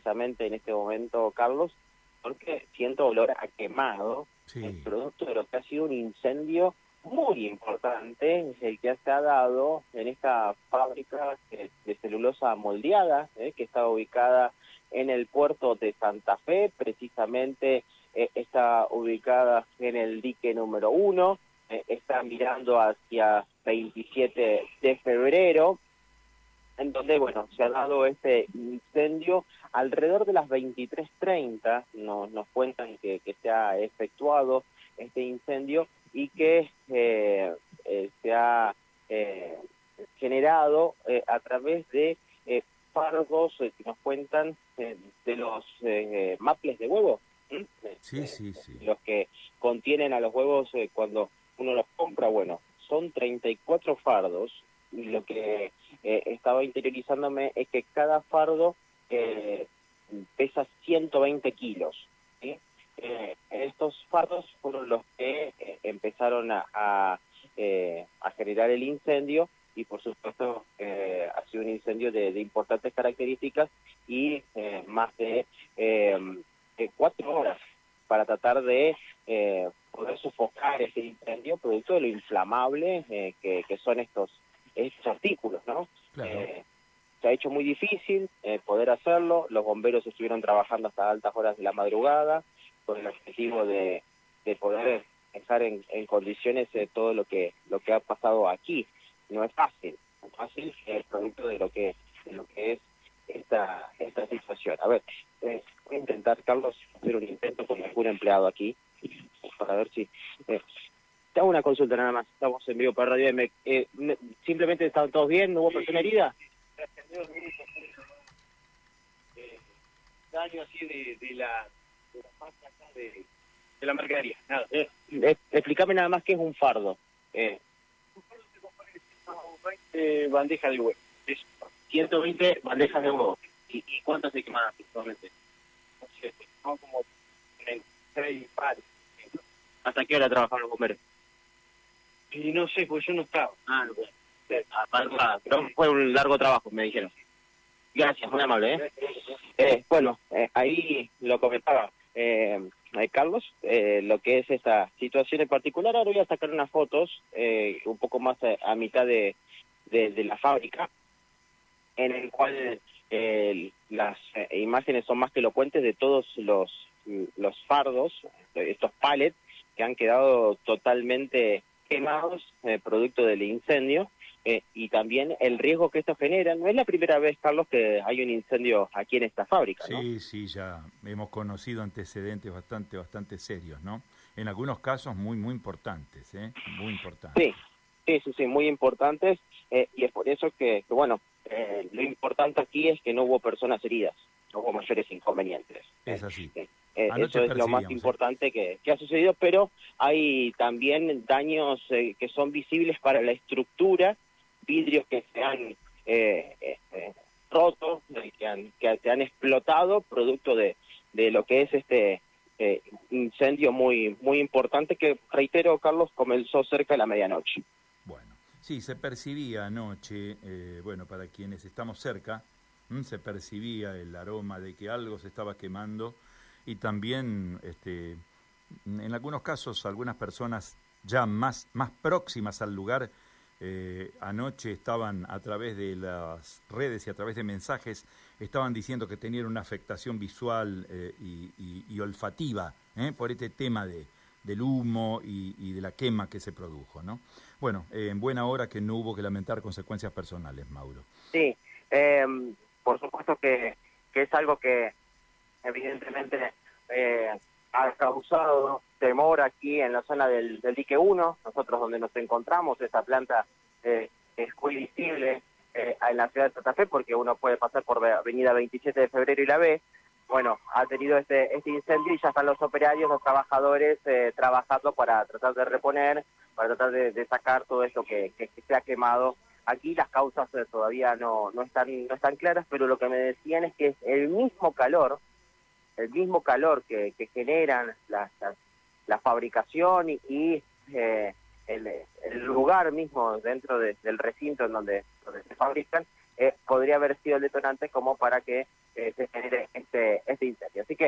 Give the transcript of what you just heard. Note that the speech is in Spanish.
precisamente en este momento, Carlos, porque siento olor a quemado, el producto de lo que ha sido un incendio muy importante, el que se ha dado en esta fábrica de celulosa moldeada, eh, que está ubicada en el puerto de Santa Fe, precisamente eh, está ubicada en el dique número uno, eh, está mirando hacia 27 de febrero, en donde, bueno, se ha dado este incendio alrededor de las 23.30, nos, nos cuentan que, que se ha efectuado este incendio y que eh, eh, se ha eh, generado a través de fardos que nos cuentan de los maples de huevo. Sí, sí, sí. Los que contienen a los huevos cuando uno los compra, bueno, son 34 fardos y lo que estaba interiorizándome es que cada fardo pesa 120 kilos. Eh, estos fardos fueron los que eh, empezaron a, eh, a, generar el incendio y por supuesto ha sido un incendio de, importantes características y más de, cuatro horas para tratar de poder sofocar ese incendio producto de lo inflamable que, que, son estos, estos artículos, ¿no? se ha hecho muy difícil poder hacerlo, los bomberos estuvieron trabajando hasta altas horas de la madrugada, con el objetivo de, de poder estar en, en condiciones de todo lo que lo que ha pasado aquí. No es fácil, no es fácil, es producto de lo que de lo que es esta esta situación. A ver, eh, voy a intentar, Carlos, hacer un intento con algún empleado aquí para ver si... Eh, te hago una consulta nada más, estamos en vivo para Radio M. Eh, ¿Simplemente estaban todos bien? ¿No hubo persona herida? daño así de, de la de, la mercadería. Nada. Eh, eh, explícame nada más qué es un fardo. Eh. Un fardo se compone de 120 bandejas de huevo. 120 bandejas de huevo. ¿Y, y cuántas se queman actualmente? Son como 36 pares. ¿Hasta qué hora trabajaron los bomberos? Y no sé, pues yo no estaba. Ah, bueno. Pero fue un largo trabajo, me dijeron. Gracias, muy amable. ¿eh? Eh, bueno, eh, ahí lo comentaba eh, Carlos, eh, lo que es esta situación en particular. Ahora voy a sacar unas fotos un poco más a, mitad de, de, la fábrica, en el cual las imágenes son más que elocuentes de todos los, los fardos, estos palets que han quedado totalmente quemados, producto del incendio. Eh, y también el riesgo que esto genera. No es la primera vez, Carlos, que hay un incendio aquí en esta fábrica, ¿no? Sí, sí, ya hemos conocido antecedentes bastante, bastante serios, ¿no? En algunos casos muy, muy importantes, ¿eh? Muy importantes. Sí, sí, sí, muy importantes. Eh, y es por eso que, bueno, eh, lo importante aquí es que no hubo personas heridas, no hubo mayores inconvenientes. Es así. Eso es lo más importante que, que, ha sucedido, pero hay también daños que son visibles para la estructura vidrios que se han eh, este, roto, que, han, que se han explotado producto de, de lo que es este eh, incendio muy, muy importante que, reitero, Carlos, comenzó cerca de la medianoche. Bueno, sí, se percibía anoche, eh, bueno, para quienes estamos cerca, se percibía el aroma de que algo se estaba quemando y también, este, en algunos casos, algunas personas ya más, más próximas al lugar eh, anoche estaban a través de las redes y a través de mensajes, estaban diciendo que tenían una afectación visual eh, y, olfativa ¿eh? por este tema de, del humo y, de la quema que se produjo. ¿no? Bueno, en buena hora que no hubo que lamentar consecuencias personales, Mauro. Sí, em, por supuesto que, que, es algo que evidentemente ha causado temor aquí en la zona del, del dique 1, nosotros donde nos encontramos, esta planta eh, es muy visible eh, en la ciudad de Santa Fe porque uno puede pasar por Avenida 27 de Febrero y la ve. Bueno, ha tenido este, este incendio y ya están los operarios, los trabajadores eh, trabajando para tratar de reponer, para tratar de, sacar todo esto que, se ha quemado. Aquí las causas todavía no, no, están, no están claras, pero lo que me decían es que es el mismo calor, el mismo calor que, generan las la fabricación y, eh, el, lugar mismo dentro del recinto en donde, se fabrican, eh, podría haber sido el detonante como para que eh, se genere este este incendio. Así que